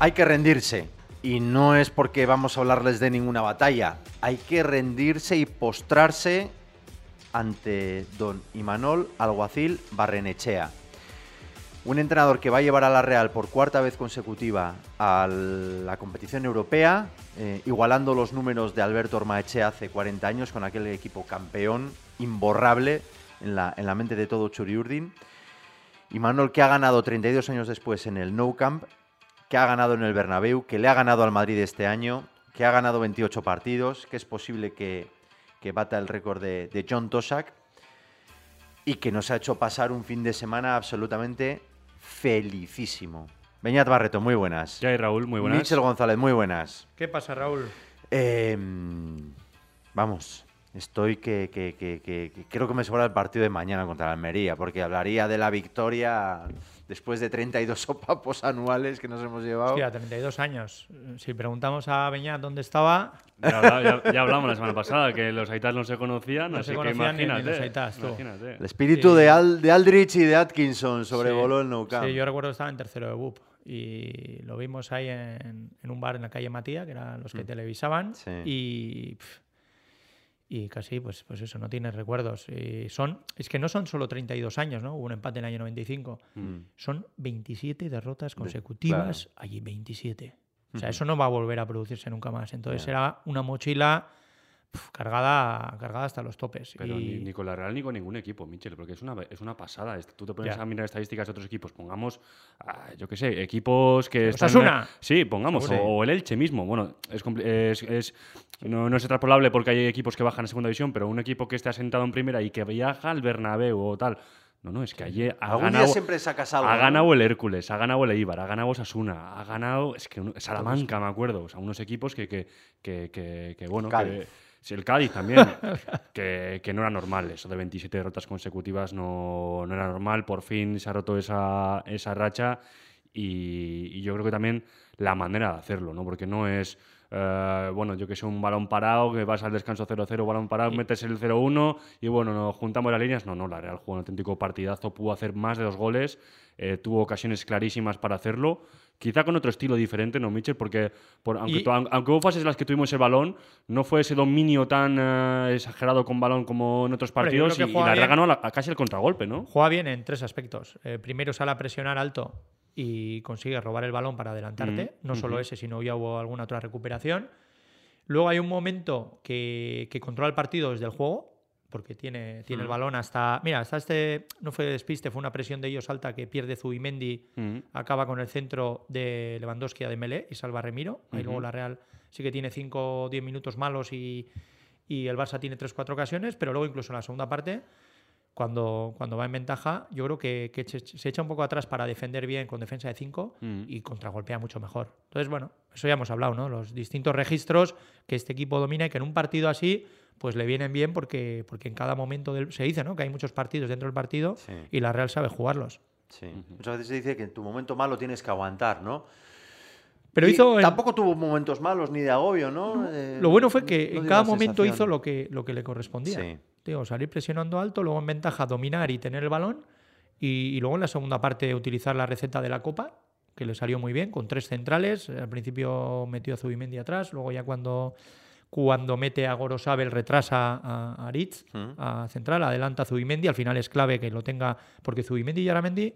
Hay que rendirse. Y no es porque vamos a hablarles de ninguna batalla. Hay que rendirse y postrarse ante don Imanol Alguacil Barrenechea. Un entrenador que va a llevar a la Real por cuarta vez consecutiva a la competición europea, eh, igualando los números de Alberto Ormaechea hace 40 años con aquel equipo campeón imborrable en la, la mente de todo Churiurdin. Imanol que ha ganado 32 años después en el Nou Camp, que ha ganado en el Bernabéu, que le ha ganado al Madrid este año, que ha ganado 28 partidos, que es posible que, que bata el récord de, de John Tosak y que nos ha hecho pasar un fin de semana absolutamente felicísimo. Beñat Barreto, muy buenas. Ya hay Raúl, muy buenas. Michel González, muy buenas. ¿Qué pasa, Raúl? Eh, vamos, estoy que, que- que- que- que creo que me sobra el partido de mañana contra la Almería, porque hablaría de la victoria después de 32 sopapos anuales que nos hemos llevado. Hostia, 32 años. Si preguntamos a Beñat dónde estaba, Ya, ya- ya hablamos la semana pasada que los Aitas no se conocían, No así se que conocían ni- ni imagínate. los Aitas, tú. imagínate. El espíritu Sí. de, Al- de Aldrich y de Atkinson sobrevoló Sí. el Nou Camp. Sí, yo recuerdo que estaba en tercero de BUP y lo vimos ahí en, en un bar en la calle Matía, que eran los que televisaban. Mm. Sí. Y, pf, y casi, pues, pues eso, no tienes recuerdos. Y son, es que no son solo 32 años, ¿no? Hubo un empate en el año 95. Mm. Son 27 derrotas consecutivas, claro. allí 27. O sea, eso no va a volver a producirse nunca más. Entonces Ya. era una mochila pf, cargada, cargada hasta los topes. Pero y, ni, ni con la Real ni con ningún equipo, Michel, porque es una, es una pasada. Tú te pones Ya. a mirar estadísticas de otros equipos, pongamos, ah, yo qué sé, equipos que están... Osasuna. Sí, pongamos, o, o el Elche mismo. Bueno, es, es, es- no, no es extrapolable porque hay equipos que bajan a segunda división, pero un equipo que esté asentado en primera y que viaja al Bernabéu o tal. No, no, es que allí ha Algún ganado... día siempre sacas algo. Ha ¿no? ganado el Hércules, ha ganado el Eibar, ha ganado Sasuna, ha ganado es que Salamanca, me acuerdo. O sea, unos equipos que, que, que, que- que, bueno, Cádiz. que, sí, el Cádiz también, que, que no era normal. Eso de 27 derrotas consecutivas no, no era normal. Por fin se ha roto esa, esa racha y, y yo creo que también la manera de hacerlo, ¿no? Porque no es, eh, bueno, yo que sé, un balón parado, que vas al descanso 0-0, balón parado, metes el 0-1 y bueno, nos juntamos las líneas. No, no, la Real jugó un auténtico partidazo, pudo hacer más de dos goles, eh, tuvo ocasiones clarísimas para hacerlo. Quizá con otro estilo diferente, ¿no, Mitchell? Porque por- aunque, Y- aunque hubo fases en las que tuvimos el balón, no fue ese dominio tan eh, exagerado con balón como en otros partidos y, la Real ganó a casi el contragolpe, ¿no? Juega bien en tres aspectos. Eh, primero sale a presionar alto y consigue robar el balón para adelantarte. Mm, No solo ese, sino ya hubo alguna otra recuperación. Luego hay un momento que, que controla el partido desde el juego, porque tiene, tiene el Mm. balón hasta. Mira, hasta este. No fue despiste, fue una presión de ellos alta que pierde Zubimendi. Mm. Acaba con el centro de Lewandowski a Dembélé y salva a Remiro. Ahí luego la Real sí que tiene 5 o 10 minutos malos y, y el Barça tiene 3-4 ocasiones, pero luego incluso en la segunda parte cuando, cuando va en ventaja, yo creo que, que se, se echa un poco atrás para defender bien con defensa de 5 Mm. y contragolpea mucho mejor. Entonces, bueno, eso ya hemos hablado, ¿no? Los distintos registros que este equipo domina y que en un partido así, pues le vienen bien porque, porque en cada momento del, se dice, ¿no? Que hay muchos partidos dentro del partido Sí. y la Real sabe jugarlos. Sí. Muchas veces se dice que en tu momento malo tienes que aguantar, ¿no? Pero Y hizo el- Tampoco tuvo momentos malos ni de agobio, ¿no? Eh, Lo bueno fue que no en cada momento sensación. hizo lo que, lo que le correspondía. Sí. Digo, salir presionando alto, luego en ventaja dominar y tener el balón. Y, y luego en la segunda parte utilizar la receta de la Copa, que le salió muy bien, con tres centrales. Al principio metió a Zubimendi atrás, luego ya cuando, cuando mete a Gorosabel retrasa a, a Aritz, a central, adelanta a Zubimendi. Al final es clave que lo tenga, porque Zubimendi y Aramendi...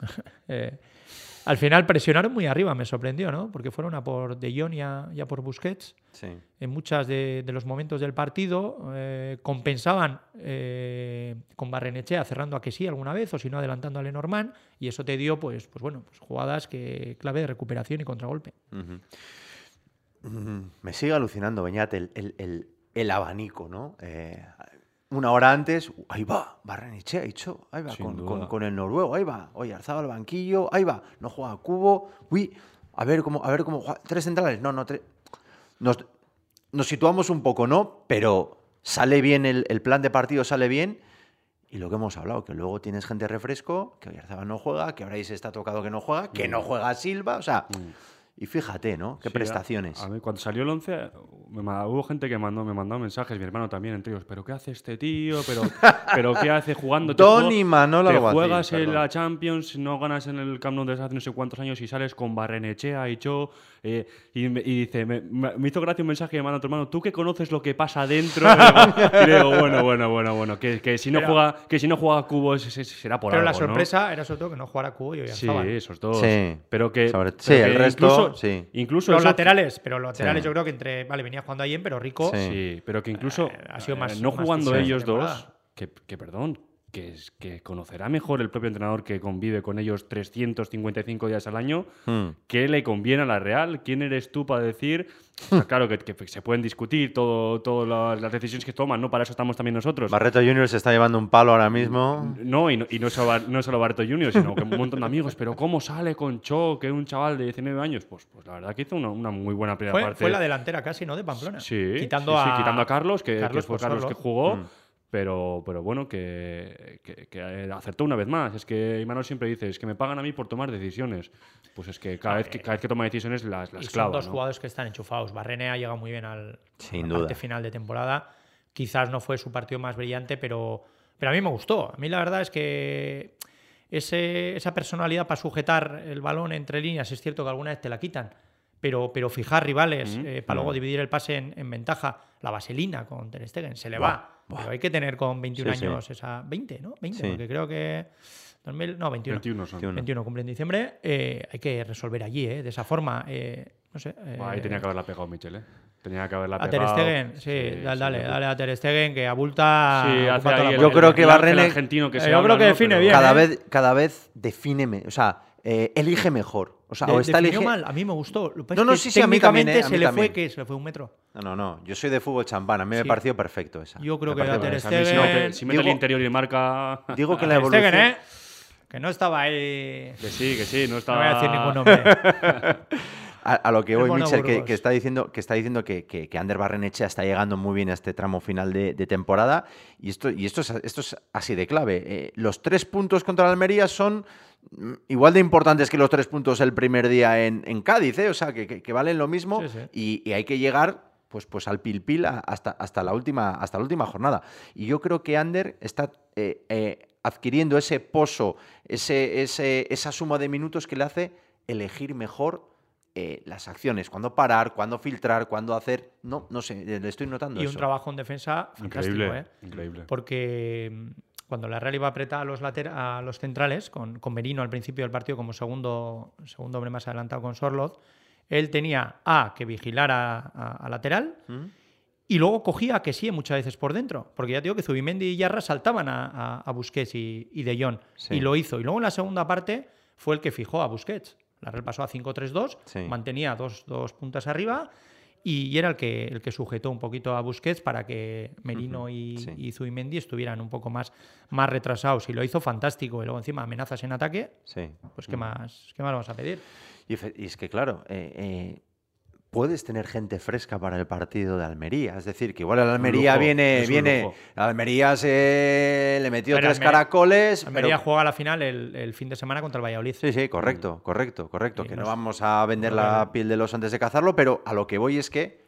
eh, al final presionaron muy arriba, me sorprendió, ¿no? Porque fueron a por De Jong y a, y a por Busquets Sí. en muchos de, de los momentos del partido eh, compensaban eh, con Barrenechea cerrando a que sí alguna vez o si no adelantando a Lenormand y eso te dio pues, pues bueno pues jugadas que clave de recuperación y contragolpe Me sigue alucinando, Beñat, el, el- el- el abanico, ¿no? Eh, una hora antes, ahí va, Barrenechea, dicho, ahí va, con, con- con el noruego, ahí va, oye, alzado al banquillo, ahí va, no juega Cubo, uy, a ver cómo, a ver cómo juega, tres centrales, no, no, tres. Nos, nos situamos un poco, ¿no? Pero sale bien el, el plan de partido, sale bien. Y lo que hemos hablado, que luego tienes gente refresco, que Oyarzabal no juega, que ahora se está tocado que no juega, que no juega Silva, o sea, Y fíjate, ¿no? Qué Sí, a- prestaciones. A, mí, cuando salió el 11, me hubo gente que mandó, me mandó mensajes, mi hermano también, entre ellos, ¿pero qué hace este tío? ¿Pero, ¿pero qué hace jugando? Te Don jue- y Manol Te juegas en perdón. la Champions, no ganas en el Camp Nou desde hace no sé cuántos años y sales con Barrenechea y Cho. eh, y, dice, me, hizo gracia un mensaje que me manda tu hermano, tú que conoces lo que pasa dentro. y le digo, bueno, bueno, bueno, bueno, que, que si no Pero- juega, que si no juega Cubo ese- ese será por Pero la algo, ¿no? sorpresa era sobre todo que no jugara Cubo y Sí, Oyarzabal. esos dos. Sí. Pero que. Sobre- pero sí, el que resto, incluso, sí. Incluso Los eso- laterales, pero los laterales Sí. yo creo que entre. Vale, venía jugando ahí, pero Rico. Sí. Sí, pero que incluso Eh, ha sido más- eh, no más jugando titular ellos dos, que perdón, que, es- que conocerá mejor el propio entrenador que convive con ellos 355 días al año, Hmm. ¿qué le conviene a la Real? ¿Quién eres tú para decir? O sea, claro que, que se pueden discutir todo, todo la- las decisiones que toman, ¿no? Para eso estamos también nosotros. Barreto Junior se está llevando un palo ahora mismo. No, y no, y no solo, no solo Barto Junior, sino que un montón de amigos. Pero ¿cómo sale con Cho, que es un chaval de 19 años? Pues, pues la verdad que hizo una, una muy buena primera Fue, parte. fue la delantera casi, ¿no? De Pamplona. Sí, quitando, sí, sí, a, quitando a Carlos, que, que Carlos fue por Carlos que jugó. Mm. Pero, pero bueno, que, que- que, acertó una vez más. Es que Imanol siempre dice, es que me pagan a mí por tomar decisiones. Pues es que cada, vez, que, cada vez que toma decisiones las, Y las son clava. dos ¿no? jugadores que están enchufados. Barrene ha llegado muy bien al Sin duda. parte final de temporada. Quizás no fue su partido más brillante, pero, pero a mí me gustó. A mí la verdad es que ese- esa personalidad para sujetar el balón entre líneas, es cierto que alguna vez te la quitan, pero, pero fijar rivales eh, para luego dividir el pase en, en ventaja, la vaselina con Ter Stegen, se le va. Pero hay que tener con 21 Sí, sí. años esa... 20, ¿no? 20, Sí. porque creo que... 2000, no, 21. 21 son. 21. 21 cumple en diciembre, eh, hay que resolver allí, ¿eh? de esa forma. eh, no sé. eh, Buah, ahí tenía que haberla pegado Michel, ¿eh? Tenía que haberla a Ter pegado. Stegen, sí, Sí, dale, sí, dale, sí. dale a Ter Stegen que abulta. Sí, hace ahí la el- Yo creo que ángel Barrene- argentino que Eh, se yo habla, creo que ¿no? define Pero- bien. Cada ¿eh? vez, cada vez define, me- o sea, eh, elige mejor. O sea, De- o está elige- mal, a mí me gustó. Lo No, es no, que sí, sí, a mí también, eh, a se le fue, ¿qué? Se le fue un metro. No, no, no. Yo soy de fútbol champán. A mí me Sí. pareció perfecto esa. Yo creo Me que pareció a Ter mí si Stegen- mete, si mete el interior y marca... Digo que la evolución. Stegen, ¿eh? Que no estaba ahí. Que sí, que sí, no No está... voy a decir ningún nombre. A, a lo que voy, Michel, que, está diciendo que, está diciendo que, que, que Ander Barrenechea está llegando muy bien a este tramo final de, de temporada. Y esto, y esto, es, esto es así de clave. Eh, los tres puntos contra la Almería son mm, igual de importantes que los tres puntos el primer día en, en Cádiz, ¿eh? O sea, que, que- valen lo mismo. Sí, sí. Y, y hay que llegar pues, pues al pil pil hasta, hasta, la última, hasta la última jornada. Y yo creo que Ander está eh, eh, adquiriendo ese pozo, ese, ese, esa suma de minutos que le hace elegir mejor eh, las acciones, cuándo parar, cuándo filtrar, cuándo hacer. No, no sé, le estoy notando y un trabajo en defensa fantástico, Increíble, ¿eh? increíble. Porque mm, cuando la Real iba a apretar a los, later- a los centrales, con, con Merino al principio del partido como segundo, segundo hombre más adelantado con Sorloz, él tenía A, que vigilar a, a- a lateral, ¿Mm? y luego cogía a que sí muchas veces por dentro. Porque ya te digo que Zubimendi y Yarra saltaban a, a, a Busquets y, y De Jong. Sí. Y lo hizo. Y luego en la segunda parte fue el que fijó a Busquets. La Real pasó a 5-3-2, Sí. mantenía dos, dos puntas arriba y, y era el que, el que sujetó un poquito a Busquets para que Merino y, sí. y Zubimendi estuvieran un poco más, más retrasados. Y lo hizo fantástico. Y luego encima amenazas en ataque, Sí. pues ¿qué, más, ¿qué más vamos a pedir? Y es que, claro, eh, eh, puedes tener gente fresca para el partido de Almería. Es decir, que igual el Almería lujo, viene. viene el Almería se le metió Pero tres Almería- caracoles. Almería pero- juega la final el, el fin de semana contra el Valladolid. Sí, sí, correcto, correcto, correcto. Y Que no vamos a vender no la piel del oso antes de cazarlo, pero a lo que voy es que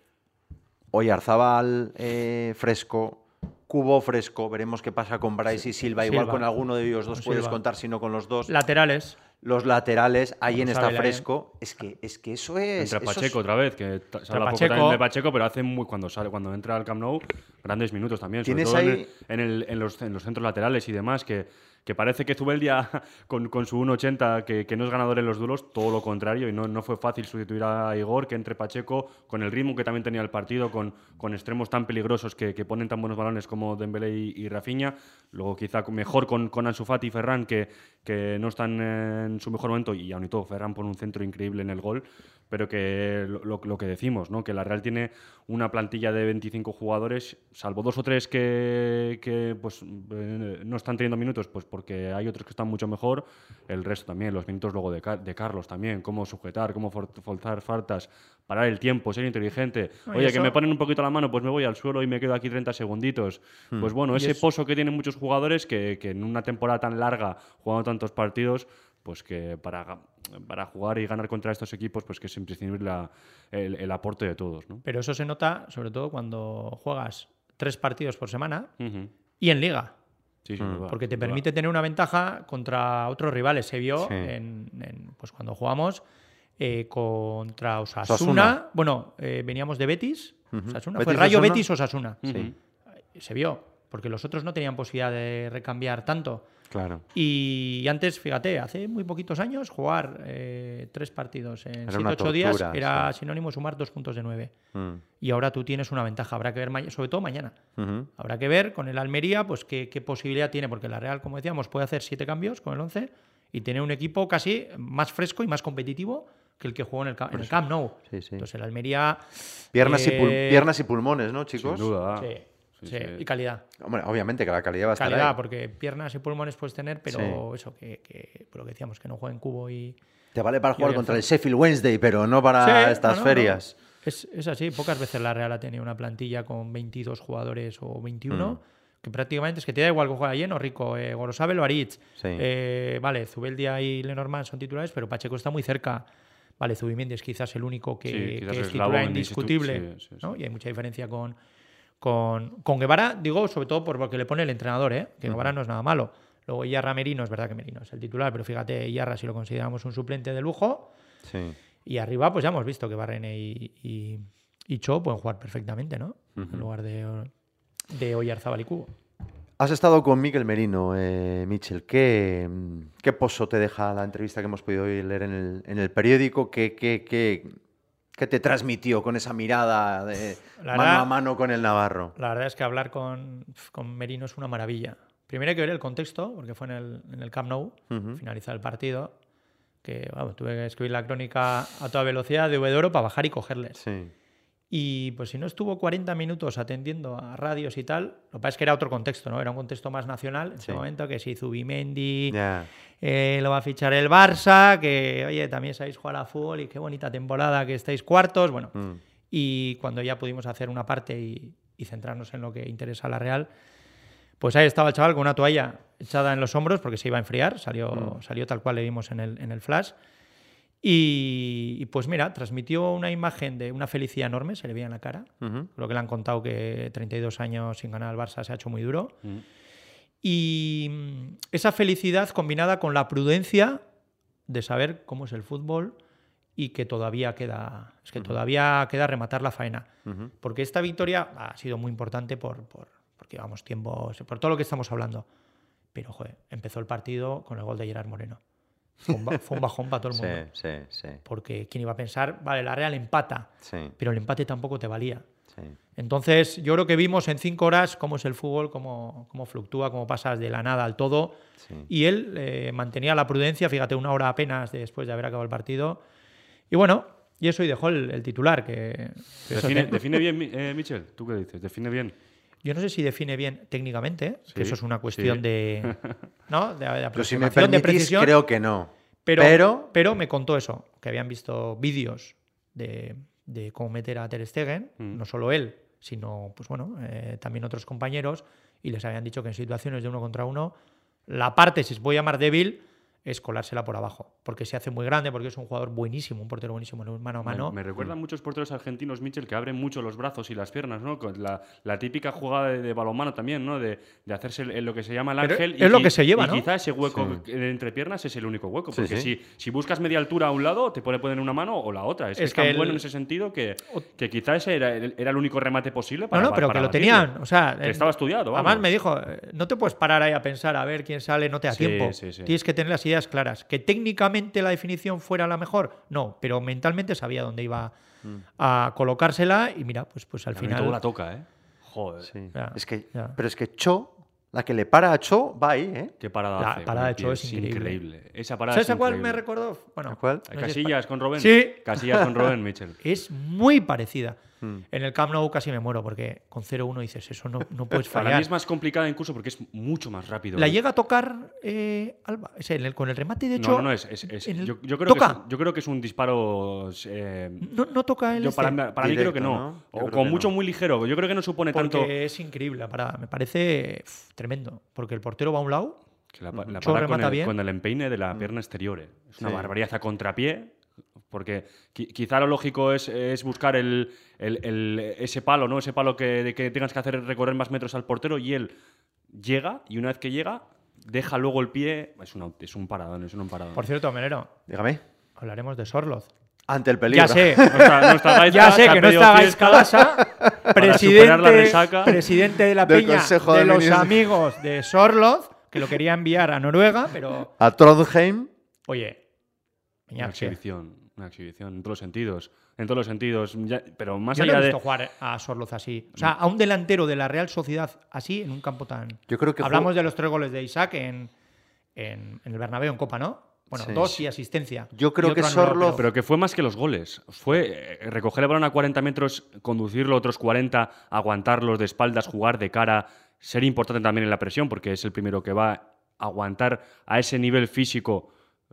hoy Arzabal eh, fresco, Cubo fresco, veremos qué pasa con Bryce y Silva. Igual Silva. con alguno de ellos dos Con puedes Silva. contar, si no con los dos. Laterales. Los laterales, alguien está la- fresco. Es que, es que eso es. Entra eso es- Pacheco otra vez, que se habla poco Pacheco. también de Pacheco, pero hace muy, cuando sale, cuando entra al Camp Nou, grandes minutos también, sobre ¿Tienes todo en, ahí- el- en el- en los, en los centros laterales y demás, que, que parece que Zubeldia con, con su 1.80, que, que no es ganador en los duelos, todo lo contrario, y no, no fue fácil sustituir a Igor, que entre Pacheco, con el ritmo que también tenía el partido, con, con extremos tan peligrosos que, que ponen tan buenos balones como Dembélé y, y Rafinha, luego quizá mejor con, con Ansu Fati y Ferran, que, que no están en su mejor momento, y aún y todo, Ferran pone un centro increíble en el gol, pero que lo, que decimos, ¿no? que la Real tiene una plantilla de 25 jugadores, salvo dos o tres que, que, pues, eh, no están teniendo minutos, pues porque hay otros que están mucho mejor, el resto también, los minutos luego de, de Carlos también, cómo sujetar, cómo for- forzar faltas, parar el tiempo, ser inteligente. Oye, que me ponen un poquito la mano, pues me voy al suelo y me quedo aquí 30 segunditos. Pues bueno, ese eso- pozo que tienen muchos jugadores que, que en una temporada tan larga, jugando tantos partidos, pues que para para jugar y ganar contra estos equipos, pues que es imprescindible la- el, el aporte de todos, ¿no? Pero eso se nota sobre todo cuando juegas tres partidos por semana y en liga. Sí, sin duda, Porque te permite tener una ventaja contra otros rivales. Se vio Sí. en, en, pues cuando jugamos eh, contra Osasuna. Osasuna. Bueno, eh, veníamos de Betis. Ujú. Osasuna. Betis, Fue Rayo Osasuna. Betis Osasuna. Ujú. Se vio, porque los otros no tenían posibilidad de recambiar tanto. Claro. Y antes, fíjate, hace muy poquitos años, jugar eh, tres partidos en Era una 7-8 días era sinónimo de sumar dos puntos de nueve. Mm. Y ahora tú tienes una ventaja. Habrá que ver, sobre todo mañana. Habrá que ver con el Almería pues qué, qué posibilidad tiene, porque la Real, como decíamos, puede hacer siete cambios con el 11 y tener un equipo casi más fresco y más competitivo que el que jugó en el, en el Camp Nou. Sí, sí. Entonces el Almería... Piernas, y pul- eh, piernas y pulmones, ¿no, chicos? Sin duda. sí, Sí, sí, sí. y calidad. Hombre, obviamente que la calidad va a estar Calidad, ahí. porque piernas y pulmones puedes tener, pero eso, que, que por lo que decíamos, que no jueguen cubo y... Te vale para jugar contra el Sheffield Wednesday, pero no para Sí, estas no, no, ferias. no. Es, es así, pocas veces la Real ha tenido una plantilla con 22 jugadores o 21, Mm. que prácticamente es que te da igual que juega lleno, Rico, eh, Gorosabel o Aritz. Sí. Eh, vale, Zubeldia y Lenormand son titulares, pero Pacheco está muy cerca. Vale, Zubimendi es quizás el único que, Sí, que quizás es titular indiscutible, indistitu- sí, sí, sí. ¿no? Y hay mucha diferencia con, con, con Guevara, digo, sobre todo por lo que le pone el entrenador, ¿eh? que Guevara no es nada malo. Luego Iyarra Merino, es verdad que Merino es el titular, pero fíjate, Iyarra si lo consideramos un suplente de lujo, Sí. y arriba, pues ya hemos visto que Barrene y, y, y Cho pueden jugar perfectamente, ¿no? En lugar de, de Oyarzábal y Cubo. Has estado con Miguel Merino, eh, Michel. ¿Qué, ¿Qué pozo te deja la entrevista que hemos podido hoy leer en el, en el periódico? ¿Qué, qué, qué, qué te transmitió con esa mirada de La mano verdad- a mano con el Navarro? La verdad es que hablar con, con Merino es una maravilla. Primero hay que ver el contexto, porque fue en el, en el Camp Nou, Ujú. finalizar el partido, que tuve que escribir la crónica a toda velocidad de V de Oro para bajar y cogerles. Sí. Y pues si no estuvo 40 minutos atendiendo a radios y tal, lo que pasa es que era otro contexto, ¿no? Era un contexto más nacional en ese Sí. momento, que si Zubimendi, Ya. eh, lo va a fichar el Barça, que oye, también sabéis jugar a fútbol y qué bonita temporada que estáis cuartos, bueno. Mm. Y cuando ya pudimos hacer una parte y, y centrarnos en lo que interesa a la Real, pues ahí estaba el chaval con una toalla echada en los hombros porque se iba a enfriar, salió, salió tal cual le vimos en el, en el flash. Y, y pues mira, transmitió una imagen de una felicidad enorme, se le veía en la cara. Creo que le han contado que 32 años sin ganar al Barça se ha hecho muy duro. Mm. Y mm, esa felicidad combinada con la prudencia de saber cómo es el fútbol y que todavía queda, es que todavía queda rematar la faena. Porque esta victoria ha sido muy importante por, por, porque llevamos tiempo, por todo lo que estamos hablando. Pero, joder, empezó el partido con el gol de Gerard Moreno. Fue un, fue un bajón para todo el Sí, mundo. sí, sí, Porque quién iba a pensar, vale, la Real empata, sí, pero el empate tampoco te valía. sí. Entonces, yo creo que vimos en cinco horas cómo es el fútbol, cómo, cómo fluctúa, cómo pasas de la nada al todo. Sí. Y él eh, mantenía la prudencia, fíjate, una hora apenas después de haber acabado el partido. Y bueno, y eso y dejó el, el titular, que, que Define, define bien, eh, Michel. ¿Tú qué dices? Define bien. Yo no sé si define bien técnicamente, ¿eh? Sí, que eso es una cuestión sí. de, ¿no? de, de Pero si me aproximación, de permitís, precisión. creo que no. Pero, Pero- pero, me contó eso, que habían visto vídeos de, de cómo meter a Ter Stegen, Mm. no solo él, sino pues bueno, eh, también otros compañeros, y les habían dicho que en situaciones de uno contra uno, la parte, si os voy a llamar débil, es colársela por abajo, porque se hace muy grande, porque es un jugador buenísimo, un portero buenísimo en mano a Me- mano. Me, recuerdan muchos porteros argentinos, Michel, que abren mucho los brazos y las piernas, ¿no? Con la, la típica jugada de, de balonmano también, ¿no? De, de hacerse el- lo que se llama el Pero ángel. es lo que se lleva, y ¿no? quizá ese hueco entre piernas es el único hueco. Porque sí. Si, si buscas media altura a un lado, te puede poner una mano o la otra. Es, que Es es tan el- bueno en ese sentido que, que quizá ese era, era el único remate posible No, para no, pero para que lo tenían. O sea, Que eh, estaba estudiado, Además me dijo, eh, no te puedes parar ahí a pensar a ver quién sale, no te da Sí, tiempo. sí, sí. Tienes que tener las ideas claras. Que técnicamente la definición fuera la mejor, no, pero mentalmente sabía dónde iba a colocársela y mira, pues, pues al También final... todo la toca, ¿eh? Joder. Sí. Ya, es que, ya. Pero es que Cho, la que le para a Cho, va ahí, ¿eh? Qué parada La hace. parada de Cho es increíble. Esa parada ¿Sabes es a cuál me increíble. recordó? Bueno, ¿A cuál? no si es Casillas con Robben. Sí. Casillas con Robben, Michel. Es muy parecida. Hmm. En el Camp Nou casi me muero porque con 0-1 dices, eso no, no puedes Para fallar. mí es más complicada incluso porque es mucho más rápido. ¿La llega a tocar eh, Alba? Es en el- con el remate de hecho. No, no, no, es, es- es- el- yo, yo creo que ¿Toca? es, yo creo que es un disparo. eh, No, no toca el yo para, este. para mí creo que Directo, no. O con que mucho no. muy ligero. Yo creo que no supone Porque tanto. es increíble la parada. Me parece uf, tremendo. Porque el portero va a un lado Que la, la para con remata el, bien. con el empeine de la pierna exterior. eh. Es una Sí. barbaridad a contrapié. Porque qui- quizá lo lógico es, es buscar el, el- el- ese palo, ¿no? Ese palo que, que tengas que hacer recorrer más metros al portero y él llega y una vez que llega, deja luego el pie. Es, una- es un paradón, es un paradón. Por cierto, Melero, Dígame. hablaremos de Sorloz. Ante el peligro. Ya sé, No está, no ya sé que no está. Gaisca presidente, presidente de la Del peña Consejo de, de los Ministros. amigos de Sorloz, que lo quería enviar a Noruega, pero A Trondheim. oye, exhibición, una exhibición en todos los sentidos. En todos los sentidos. Ya- pero más yo no he allá de. visto jugar a Sorloz así. O sea, a un delantero de la Real Sociedad así en un campo tan. Yo creo que Hablamos fue- de los tres goles de Isaac en, en, en el Bernabéu en Copa, ¿no? Bueno, Sí. dos y asistencia. Yo creo que pero- Pero que fue más que los goles. Fue eh, recoger el balón a 40 metros, conducirlo otros 40, aguantarlos de espaldas, jugar de cara, ser importante también en la presión, porque es el primero que va a aguantar a ese nivel físico.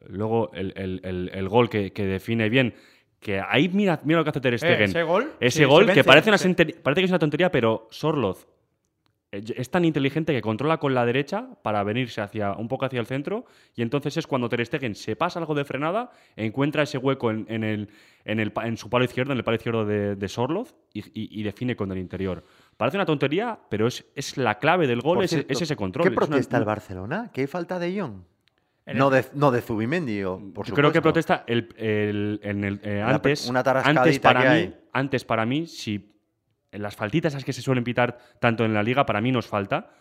Luego el, el- el- el gol que, que define bien. Que ahí mira, mira lo que hace Ter Stegen. Eh, ese gol, Ese sí, gol se que vence, parece, una sí. senter- parece que es una tontería, pero Sorloz eh, es tan inteligente que controla con la derecha para venirse hacia un poco hacia el centro y entonces es cuando Ter Stegen se pasa algo de frenada, encuentra ese hueco en, en el, en, el en su palo izquierdo, en el palo izquierdo de, de Sorloz y, y- y define con el interior. Parece una tontería, pero es, es la clave del gol, Por es, cierto, es ese control. ¿Qué Es una- protesta el Barcelona? ¿Que hay falta de Jong? No de, no de Zubimendi, o, por Yo creo que protesta el, el- en el- eh, Una- antes, una antes para que mí, hay. antes para mí, si en las faltitas esas que se suelen pitar tanto en la liga, para mí nos falta,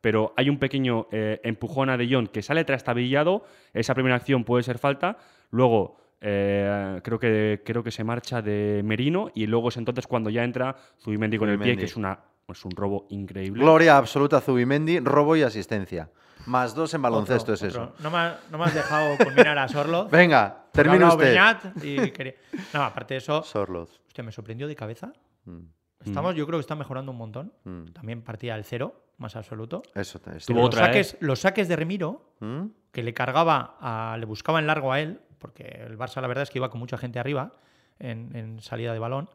pero hay un pequeño eh, empujón a De Jong que sale trastabillado, esa primera acción puede ser falta, luego eh, creo, que, creo que se marcha de Merino y luego es entonces cuando ya entra Zubimendi con el pie, que es, una, es un robo increíble. Gloria absoluta a Zubimendi, robo y asistencia. Más dos en baloncesto Otro, es otro. eso. No me, ha- no me has dejado culminar a Sorloz. Venga, hablado usted. Beñat y quería- No, aparte de eso, Sorloz. hostia, me sorprendió de cabeza. Mm, Estamos, yo creo que está mejorando un montón. mm. También partía del cero, más absoluto. Eso Tuvo Los otra, ¿eh? saques, los saques de Remiro, ¿Mm? que le cargaba, a- le buscaba en largo a él, porque el Barça la verdad es que iba con mucha gente arriba en, en salida de balón,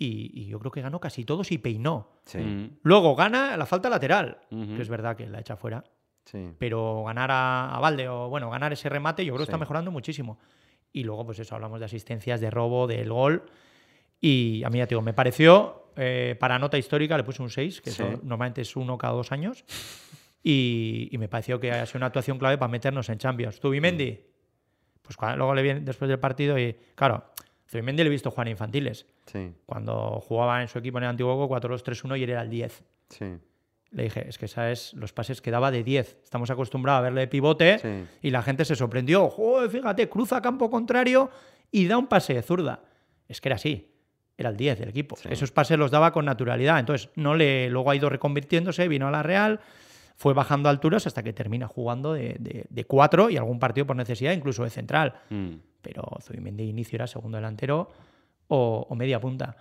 y, y yo creo que ganó casi todos y peinó. Sí, Mm, Luego gana la falta lateral, que es verdad que la echa fuera, sí. pero ganar a, a Valde o bueno, ganar ese remate yo creo que está mejorando muchísimo. Y luego, pues eso, hablamos de asistencias, de robo, del gol. Y a mí ya te digo, me pareció, eh, para nota histórica le puse un 6, que eso normalmente es uno cada dos años. Y, y me pareció que ha sido una actuación clave para meternos en Champions. Zubimendi, pues cua- luego le vi después del partido y, claro, Zubimendi le he visto jugar infantiles. Sí, Cuando jugaba en su equipo en el antiguo 4-2-3-1 y él era el 10. sí. Le dije, es que sabes los pases que daba de 10. Estamos acostumbrados a verle de pivote Sí. y la gente se sorprendió. Joder, fíjate, cruza campo contrario y da un pase de zurda. Es que era así. Era el 10 del equipo. Sí. Esos pases los daba con naturalidad. Entonces, no le, luego ha ido reconvirtiéndose, vino a la Real, fue bajando alturas hasta que termina jugando de, de, de cuatro y algún partido por necesidad, incluso de central. mm. Pero Zubimendi de inicio era segundo delantero o, o media punta.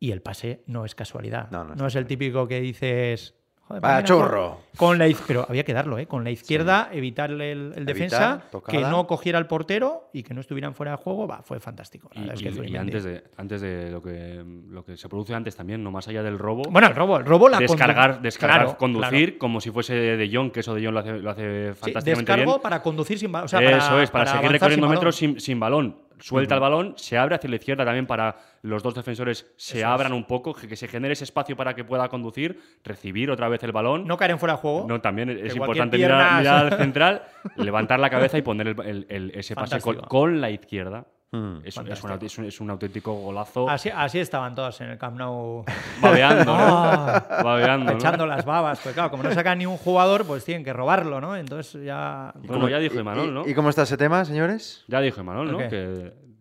Y el pase no es casualidad. No, No, no es es el típico que dices. Joder, con- churro. Con la, pero había que darlo, ¿eh? Con la izquierda, evitarle el, el defensa, tocada. que no cogiera el portero y que no estuvieran fuera de juego. Va, fue fantástico. La Y, verdad es que y- y antes de, antes de lo que, lo que se produce antes también, no más allá del robo, Bueno, el robo, el robo la descargar, condu- descargar Claro, conducir claro. como si fuese de Jong, que eso de Jong lo hace, lo hace Sí, fantásticamente descargo bien. para conducir sin balón. O sea, eso es, para, seguir recorriendo sin metros sin balón. Suelta el balón, se abre hacia la izquierda también para los dos defensores se Eso abran un poco, que, que se genere ese espacio para que pueda conducir, recibir otra vez el balón. No caer en fuera de juego. No, también es importante mirar, mirar al central, levantar la cabeza y poner el- el- el- ese pase con la izquierda. Mm. Es, un- es, Fantástico. un, es un- es un auténtico golazo. Así, así estaban todos en el Camp Nou. Babeando, ¿no? Ah, Babeando, ¿no? echando las babas. Pues claro, como no sacan ni un jugador, pues tienen que robarlo, ¿no? Entonces ya. Bueno, ya dijo ¿Y- Imanol, ¿no? ¿Y cómo está ese tema, señores? Ya dijo Imanol, ¿no?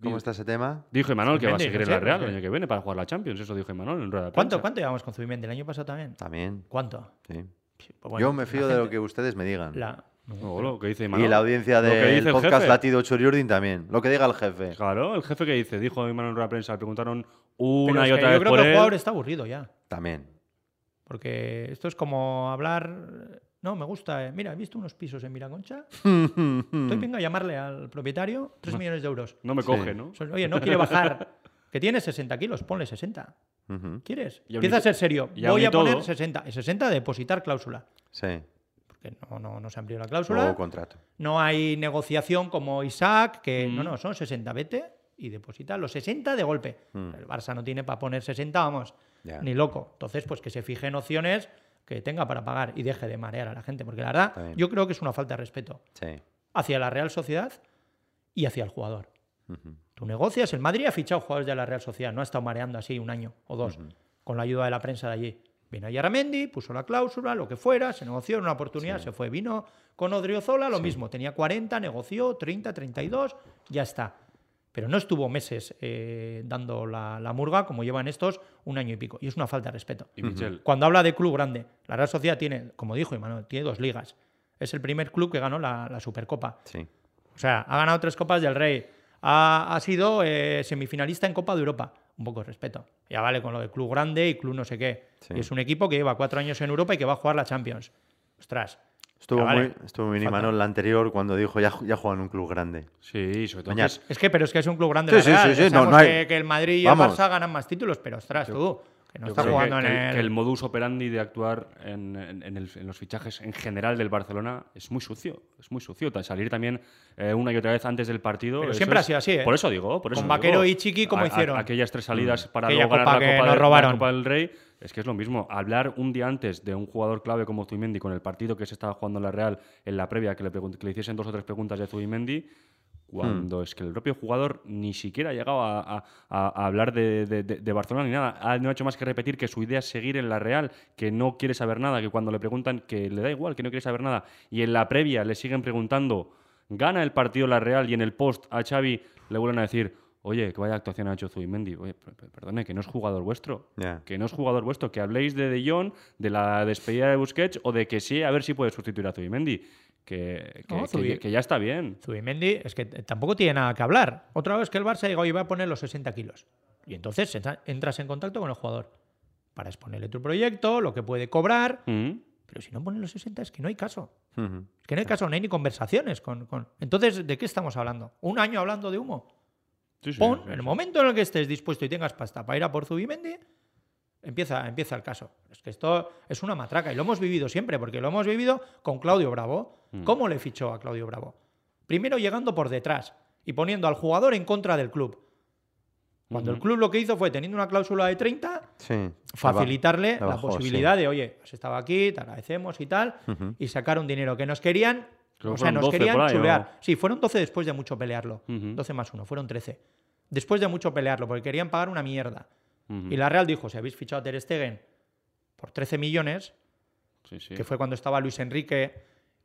¿Cómo está ese tema? Dijo Imanol que va a seguir en la Real ¿o el año que viene para jugar la Champions. Eso dijo Imanol en rueda de ¿Cuánto. ¿Cuánto llevamos con Zubimendi? ¿El año pasado también? También, ¿Cuánto? sí. Pues bueno, Yo me fío de lo que ustedes me digan. la- No, lo que dice Imanol. Y la audiencia del el podcast jefe. Latido Churiurdin también. Lo que diga el jefe. Claro, el jefe que dice, dijo Imanol en de prensa, le preguntaron Pero una es y que otra yo vez creo por que el él. jugador está aburrido ya. También. Porque esto es como hablar. No, me gusta. eh, Mira, he visto unos pisos en Miraconcha. Estoy venga a llamarle al propietario 3 millones de euros. No me coge, ¿no? Oye, no quiere bajar. Que tiene 60 kilos, ponle 60. Ujú. ¿Quieres? Y Empieza y a ser serio. Voy a poner todo- 60. 60 depositar cláusula. Sí. Porque no, no, no se amplió la cláusula. Nuevo contrato. No hay negociación como Isaac, que no, Mm. no, son 60, vete y deposita los 60 de golpe. Mm. El Barça no tiene para poner 60, vamos, Ya. ni loco. Entonces, pues que se fije en opciones que tenga para pagar y deje de marear a la gente, porque la verdad, yo creo que es una falta de respeto Sí. hacia la Real Sociedad y hacia el jugador. Tú negocias, el Madrid ha fichado jugadores de la Real Sociedad, no ha estado mareando así un año o dos, con la ayuda de la prensa de allí. Vino Yaramendi, puso la cláusula, lo que fuera, se negoció, era una oportunidad, se fue. Vino con Odriozola, lo mismo, tenía 40, negoció, 30, 32, ya está. Pero no estuvo meses eh, dando la, la murga como llevan estos un año y pico. Y es una falta de respeto. Y Michel, Cuando habla de club grande, la Real Sociedad tiene, como dijo Imanol, tiene dos ligas. Es el primer club que ganó la, la Supercopa. Sí. O sea, ha ganado tres Copas del Rey. Ha, ha sido eh, semifinalista en Copa de Europa. Un poco de respeto. Ya vale con lo de club grande y club no sé qué. Sí. Y es un equipo que lleva cuatro años en Europa y que va a jugar la Champions. Ostras. Estuvo, Ya vale. muy, estuvo muy Falta. Imanol la anterior cuando dijo ya, ya juega en un club grande. sí, sobre todo que es- Es que, pero es que es un club grande. Sí, la sí, Real. sí, sí, no, Sabemos no hay- que, que el Madrid y Vamos. el Barça ganan más títulos, pero ostras, tú, que no Yo está creo jugando que, en que el. que el modus operandi de actuar en, en- en el- en los fichajes en general del Barcelona es muy sucio. Es muy sucio. Salir también eh, una y otra vez antes del partido. Pero siempre ha sido así, ¿eh? Por eso digo. Por eso Con digo. Vaquero y Chiqui, ¿cómo A- a- hicieron? aquellas tres salidas para Aquella luego ganar copa la Copa, la del Rey. Es que es lo mismo. Hablar un día antes de un jugador clave como Zubimendi con el partido que se estaba jugando en la Real en la previa, que le, que le hiciesen dos o tres preguntas de Zubimendi, cuando es que el propio jugador ni siquiera ha llegado a, a- a- a hablar de, de- de- de Barcelona ni nada. Ha, no ha hecho más que repetir que su idea es seguir en la Real, que no quiere saber nada, que cuando le preguntan que le da igual, que no quiere saber nada, y en la previa le siguen preguntando, gana el partido la Real, y en el post a Xavi le vuelven a decir, oye, que vaya actuación ha hecho Zubimendi. Oye, per- per- perdone, que no es jugador vuestro. Que no es jugador vuestro, que habléis de De Jong, de la despedida de Busquets o de que sí, a ver si puede sustituir a Zubimendi. Que, que, No, que Zubi- ya- que ya está bien. Zubimendi es que tampoco tiene nada que hablar. Otra vez que el Barça diga, oye, voy a poner los 60 kilos. Y entonces entra- entras en contacto con el jugador para exponerle tu proyecto, lo que puede cobrar. Mm. Pero si no pone los 60 es que no hay caso. Es que no hay caso, no hay ni conversaciones con, con- Entonces, ¿de qué estamos hablando? ¿Un año hablando de humo? Sí, sí, Pon, sí, en el momento en el que estés dispuesto y tengas pasta para ir a por Zubimendi, empieza, empieza el caso. Es que esto es una matraca y lo hemos vivido siempre, porque lo hemos vivido con Claudio Bravo. Mm. ¿Cómo le fichó a Claudio Bravo? Primero llegando por detrás y poniendo al jugador en contra del club. Cuando el club lo que hizo fue, teniendo una cláusula de 30, Sí. facilitarle la posibilidad de, oye, has estado aquí, te agradecemos y tal, Ujú. y sacar un dinero que nos querían, Creo o sea, fueron nos 12 querían ahí, chulear. Sí, fueron 12 después de mucho pelearlo. Ujú. 12 más 1, fueron 13. Después de mucho pelearlo, porque querían pagar una mierda. Y la Real dijo, si habéis fichado a Ter Stegen por 13 millones, Sí, sí. que fue cuando estaba Luis Enrique,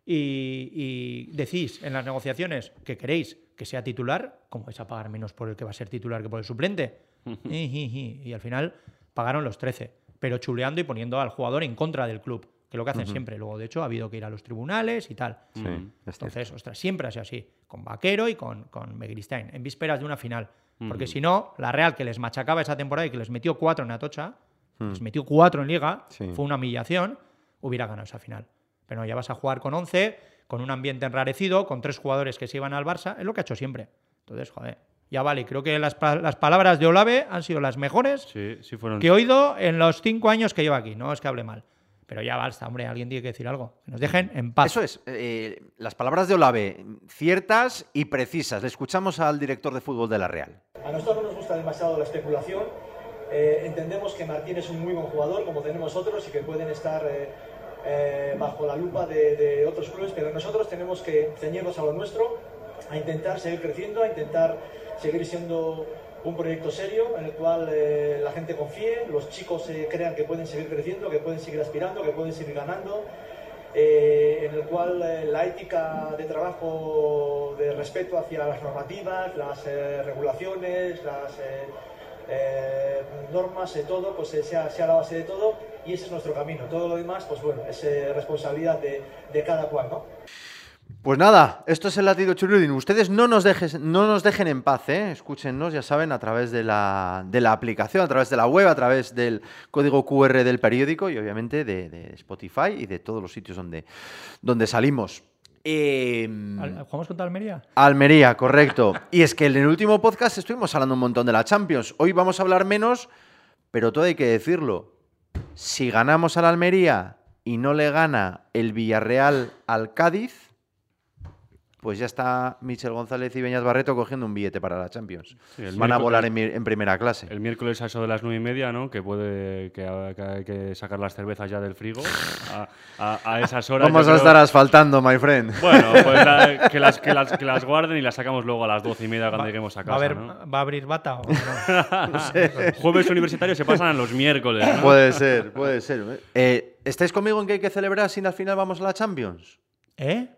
y, y decís en las negociaciones que queréis que sea titular, ¿cómo vais a pagar menos por el que va a ser titular que por el suplente? Y al final pagaron los 13, pero chuleando y poniendo al jugador en contra del club, que es lo que hacen siempre. Luego, de hecho, ha habido que ir a los tribunales y tal. Sí, cierto. Entonces, ostras, siempre ha sido así, con Vaquero y con, con en vísperas de una final. Porque si no, la Real que les machacaba esa temporada y que les metió cuatro en Atocha, les metió cuatro en Liga, Sí. fue una humillación, hubiera ganado esa final. Pero no, ya vas a jugar con 11, con un ambiente enrarecido, con tres jugadores que se iban al Barça, es lo que ha hecho siempre. Entonces, joder, ya vale, creo que las, las palabras de Olave han sido las mejores Sí, sí fueron. que he oído en los cinco años que lleva aquí. No es que hable mal. Pero ya basta, hombre, alguien tiene que decir algo. Que nos dejen en paz. Eso es, eh, las palabras de Olave, ciertas y precisas. Le escuchamos al director de fútbol de la Real. A nosotros no nos gusta demasiado la especulación. Eh, entendemos que Martín es un muy buen jugador, como tenemos otros, y que pueden estar eh, eh, bajo la lupa de, de otros clubes, pero nosotros tenemos que ceñirnos a lo nuestro, a intentar seguir creciendo, a intentar seguir siendo un proyecto serio en el cual eh, la gente confíe, los chicos eh, crean que pueden seguir creciendo, que pueden seguir aspirando, que pueden seguir ganando, eh, en el cual la ética de trabajo de respeto hacia las normativas, las regulaciones, las normas, todo, pues sea, sea la base de todo y ese es nuestro camino. Todo lo demás, pues bueno, es responsabilidad de, de cada cual, ¿no? Pues nada, esto es el latido churrudín. Ustedes no nos, dejes, no nos dejen en paz, ¿eh? Escúchennos, ya saben, a través de la, de la aplicación, a través de la web, a través del código QR del periódico y obviamente de, de Spotify y de todos los sitios donde, donde salimos. Eh, Al- ¿Jugamos contra Almería? Almería, correcto. Y es que en el último podcast estuvimos hablando un montón de la Champions. Hoy vamos a hablar menos, pero todo hay que decirlo. Si ganamos a la Almería, y no le gana el Villarreal al Cádiz, pues ya está Michel González y Beñat Barreto cogiendo un billete para la Champions. Sí, Van a volar en, primera clase. El miércoles a eso de las nueve y media, ¿no? Que puede que, ha- que hay que sacar las cervezas ya del frigo a, a- a esas horas. Vamos a creo- estar asfaltando, my friend. Bueno, pues la- que, las, que, las, que las guarden y las sacamos luego a las doce y media cuando lleguemos a ¿Va a, casa. haber- ¿no? ¿Va a abrir bata o no? Jueves universitarios se pasan a los miércoles. ¿no? Puede ser, puede ser. Eh, ¿Estáis conmigo en que hay que celebrar si al final vamos a la Champions? ¿Eh?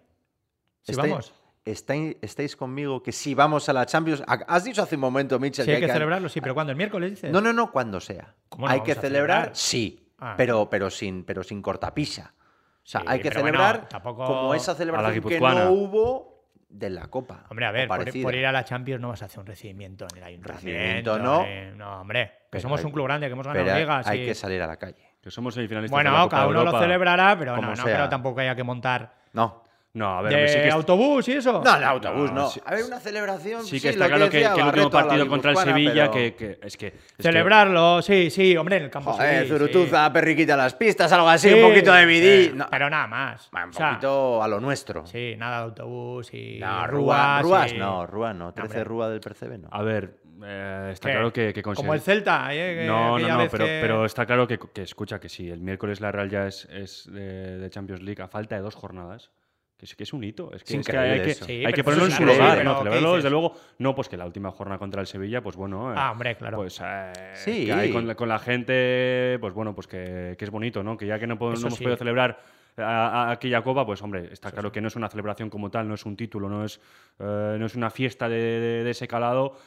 Si Estáis- vamos. estáis- ¿Estáis conmigo que si vamos a la Champions? Ha- Has dicho hace un momento, Mitchell, Sí, hay que celebrarlo, sí, pero ¿cuándo? ¿El miércoles dices? No, no, no, cuando sea. ¿Cómo no hay que celebrar, celebrar? sí, Ah. pero, pero, sin, pero sin cortapisa. O sea, Sí, hay que bueno, celebrar tampoco- como esa celebración que no hubo de la Copa. Hombre, a ver, por, ir a la Champions no vas a hacer un recibimiento en el ayuntamiento. Recibimiento no. eh, no, hombre. Que Pero somos hay- un club grande, que hemos ganado Pero ligas. hay y- que salir a la calle. Que somos semifinalistas de la Bueno, Copa cada de uno lo celebrará, pero no, no creo tampoco que haya que montar No. No, a ver, de sí que, autobús y eso. No, el autobús No, no. sí- A ver, una celebración. sí que está lo claro que, decía que el último partido contra el Sevilla, pero- que, que- es que. es que- Celebrarlo, sí, sí, hombre, en el campo Joder, sí, Zurutuza, perriquita las pistas, algo así, sí. un poquito de Sí, vidí. sí, No, Pero nada más. un O sea, poquito a lo nuestro. Sí, nada de autobús y No, Rúa, rúas. Rúas y- no, Rúa no. 13 hombre. Rúa del Percebe no. A ver, eh, está ¿Qué? claro que, que Como el Celta, ¿eh? que No, no, no, pero, que- pero está claro que, que escucha que sí, el miércoles la Real ya es, es de, de Champions League a falta de dos jornadas. Que sí que es un hito. Es que, Es es que hay que. Sí, hay que ponerlo en es su lugar. No, ¿qué celebrarlo, desde luego. No, pues que la última jornada contra el Sevilla, pues bueno. eh, Ah, hombre, claro. Pues eh, Sí. que hay con, la, con la gente, pues bueno, pues que, que es bonito, ¿no? Que ya que no, no hemos sí. podido celebrar a- a- aquella copa, pues hombre, está claro que no es una celebración como tal, no es un título, no es, eh, no es una fiesta de, de- de ese calado,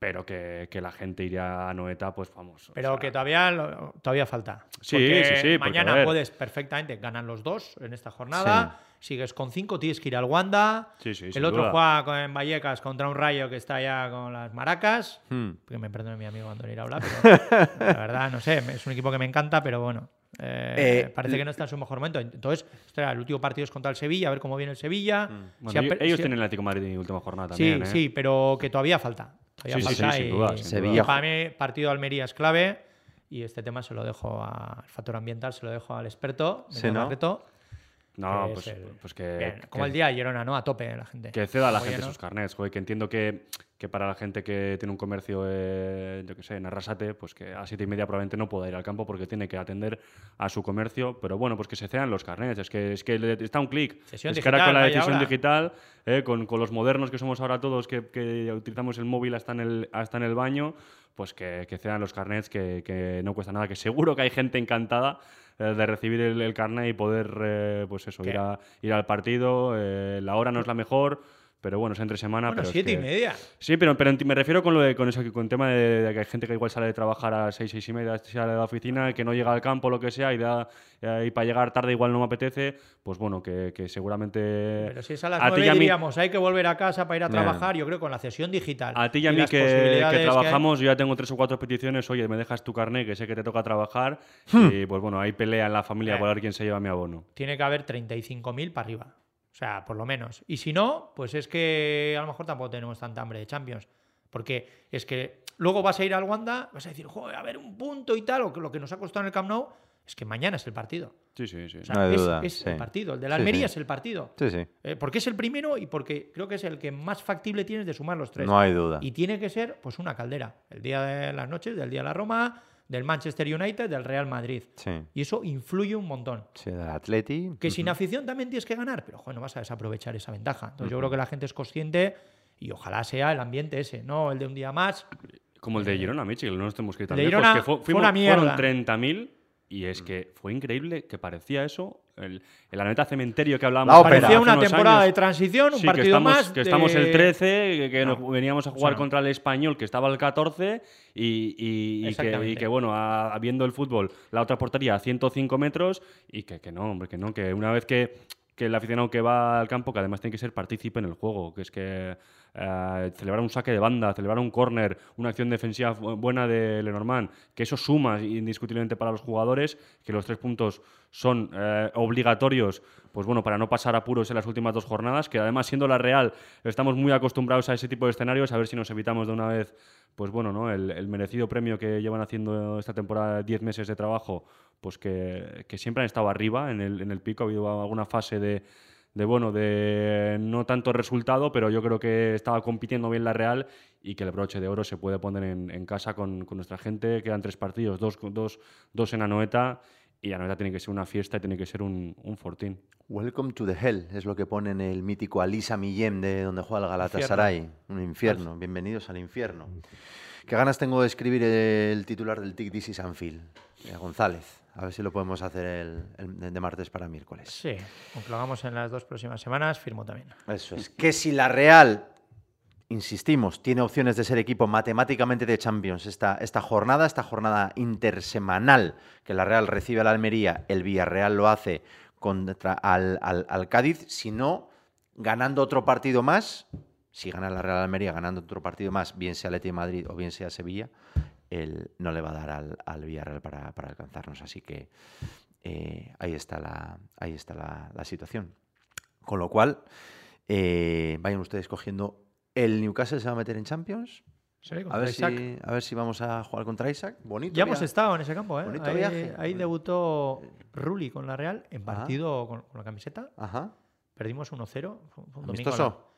pero que, que la gente iría a Noeta, pues vamos. o Pero sea, que todavía, lo- todavía falta. Sí, Porque sí, sí, Mañana puedes perfectamente ganar los dos en esta jornada. Sigues con cinco, tienes que ir al Wanda. Sí, sí, el otro duda. juega en Vallecas contra un rayo que está ya con las maracas. Hmm. Que me perdone mi amigo Antonio Iraola, pero la verdad, no sé, es un equipo que me encanta, pero bueno. eh, Eh, parece que no está en su mejor momento. Entonces, espera, el último partido es contra el Sevilla, a ver cómo viene el Sevilla. Mm. Si ha ellos si- tienen el Atlético Madrid en última jornada Sí, también. ¿eh? sí, pero que todavía falta. Sí, sí, sí, sin duda, sin Sevilla. Para mí, partido de Almería es clave y este tema se lo dejo al factor ambiental, se lo dejo al experto, Sí, ¿no? Barreto, No, que pues, es el- pues que, bien, como que- el día de Girona, ¿no? A tope la gente. que ceda a la Muy gente lleno. sus carnets, joder, que entiendo que, que para la gente que tiene un comercio, eh, yo qué sé, en Arrasate, pues que a siete y media probablemente no pueda ir al campo porque tiene que atender a su comercio, pero bueno, pues que se cedan los carnets, es que, es que está un clic. Es que ahora con la decisión ahora. digital, eh, con, con los modernos que somos ahora todos, que, que utilizamos el móvil hasta en el, hasta en el baño, pues que, que cedan los carnets, que, que no cuesta nada, que seguro que hay gente encantada eh, de recibir el, el carnet y poder, eh, pues eso, ir, a- ir al partido. eh, la hora no es la mejor, pero bueno, es entre semana. bueno, pero es siete y que- media. Sí, pero, pero me refiero con lo de, con eso, que con el tema de, de que hay gente que igual sale de trabajar a seis, seis y media, sale de la oficina, que no llega al campo, lo que sea, y, da, eh, y para llegar tarde igual no me apetece, pues bueno, que, que seguramente... Pero si es a las y nueve a mí- diríamos, hay que volver a casa para ir a trabajar, yo creo que con la cesión digital. A ti y a mí que, que posibilidades hay- trabajamos, yo ya tengo tres o cuatro peticiones, oye, me dejas tu carnet, que sé que te toca trabajar, y pues bueno, hay pelea en la familia Eh. por ver quién se lleva mi abono. tiene que haber 35.000 para arriba. O sea, por lo menos. Y si no, pues es que a lo mejor tampoco tenemos tanta hambre de Champions. Porque es que luego vas a ir al Wanda, vas a decir, joder, a ver, un punto y tal, o que lo que nos ha costado en el Camp Nou, es que mañana es el partido. Sí, sí, sí. O sea, No hay es, duda, es sí. el partido. El de la Sí, Almería sí. es el partido. Sí, sí. Eh, porque es el primero y porque creo que es el que más factible tienes de sumar los tres. No hay duda. Y tiene que ser pues una caldera. El día de las noches, del día de la Roma, del Manchester United, del Real Madrid. Sí. Y eso influye un montón. Sí, del Atleti. Que sin afición también tienes que ganar, pero joder, no vas a desaprovechar esa ventaja. Entonces yo creo que la gente es consciente y ojalá sea el ambiente ese, no el de un día más. Como el de Girona, Michi, que no nos tenemos que ir tan lejos, Girona que fue- fue fuimos- una mierda. Fueron 30.000 y es que fue increíble que parecía eso, el, el Aneta Cementerio que hablábamos La ópera. hace Parecía una unos temporada años. de transición, un Sí, que partido estamos, más. Que estamos el 13, que, que No, nos veníamos a jugar no. contra el español, que estaba el 14, y, y- y que, Exactamente. y que, bueno, a- viendo el fútbol, la otra portería a 105 metros, y que, que no, hombre, que no, que una vez que, que el aficionado que va al campo, que además tiene que ser partícipe en el juego, que es que eh, celebrar un saque de banda, celebrar un córner, una acción defensiva buena de Lenormand, que eso suma indiscutiblemente para los jugadores, que los tres puntos son eh, obligatorios, pues bueno, para no pasar apuros en las últimas dos jornadas, que además siendo la Real estamos muy acostumbrados a ese tipo de escenarios, a ver si nos evitamos de una vez, pues bueno, ¿no? el, merecido premio que llevan haciendo esta temporada 10 meses de trabajo, pues que, siempre han estado arriba en el, en el pico, ha habido alguna fase de de bueno, de no tanto resultado, pero yo creo que estaba compitiendo bien la Real y que el broche de oro se puede poner en, casa con, nuestra gente. Quedan tres partidos, dos, dos, dos en Anoeta y Anoeta tiene que ser una fiesta y tiene que ser un, un fortín. Welcome to the hell, es lo que pone en el mítico Alisa Millem de donde juega el Galatasaray. Un infierno, bienvenidos al infierno. Qué ganas tengo de escribir el titular del TIC This is Anfield, eh, González. A ver si lo podemos hacer el, de martes para miércoles. Sí, aunque lo hagamos en las dos próximas semanas, firmo también. Eso es. Que si la Real, insistimos, tiene opciones de ser equipo matemáticamente de Champions esta, esta jornada, esta jornada intersemanal que la Real recibe a la Almería, el Villarreal lo hace contra al, al Cádiz, si no, ganando otro partido más, si gana la Real Almería ganando otro partido más, bien sea Leti Madrid o bien sea Sevilla, él no le va a dar al, al Villarreal para, alcanzarnos. Así que eh, ahí está, la, ahí está la, situación. Con lo cual, eh, vayan ustedes cogiendo. ¿El Newcastle se va a meter en Champions? a, ver si, a ver si vamos a jugar contra Isaac. Bonito. Ya hemos estado en ese campo. ¿eh? ahí, debutó Rulli con la Real en partido con, la camiseta. Ajá. Perdimos 1-0. ¿Amistoso?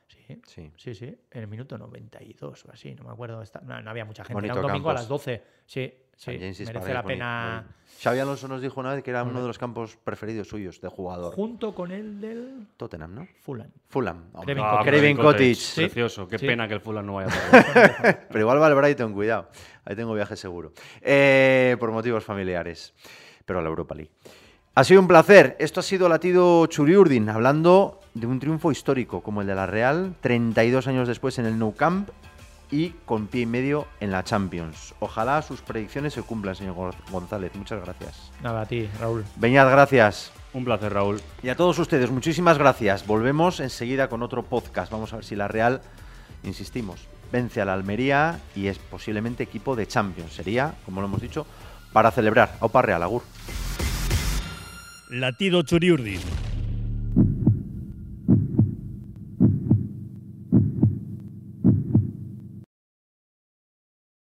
Sí, sí, sí, En el minuto 92 o así, no me acuerdo. No, había mucha gente. era un domingo a las 12. Sí, sí. merece la pena. Xavi Alonso nos dijo una vez que era uno de los campos preferidos suyos de jugador. Junto con el del. Tottenham, ¿no? Fulham. Fulham. Craven Cottage. Precioso. Qué pena que el Fulham no vaya a Pero igual va al Brighton, cuidado. Ahí tengo viaje seguro. Eh, por motivos familiares. Pero a la Europa League. Ha sido un placer. Esto ha sido Latido Churiurdin, hablando de un triunfo histórico como el de la Real, 32 años después en el Nou Camp y con pie y medio en la Champions. Ojalá sus predicciones se cumplan, señor González. Muchas gracias. Nada, a ti, Raúl. Beñat, gracias. Un placer, Raúl. Y a todos ustedes, muchísimas gracias. Volvemos enseguida con otro podcast. Vamos a ver si la Real, insistimos, vence a la Almería y es posiblemente equipo de Champions. Sería, como lo hemos dicho, para celebrar. Opa Real, Agur. Latido Churiurdin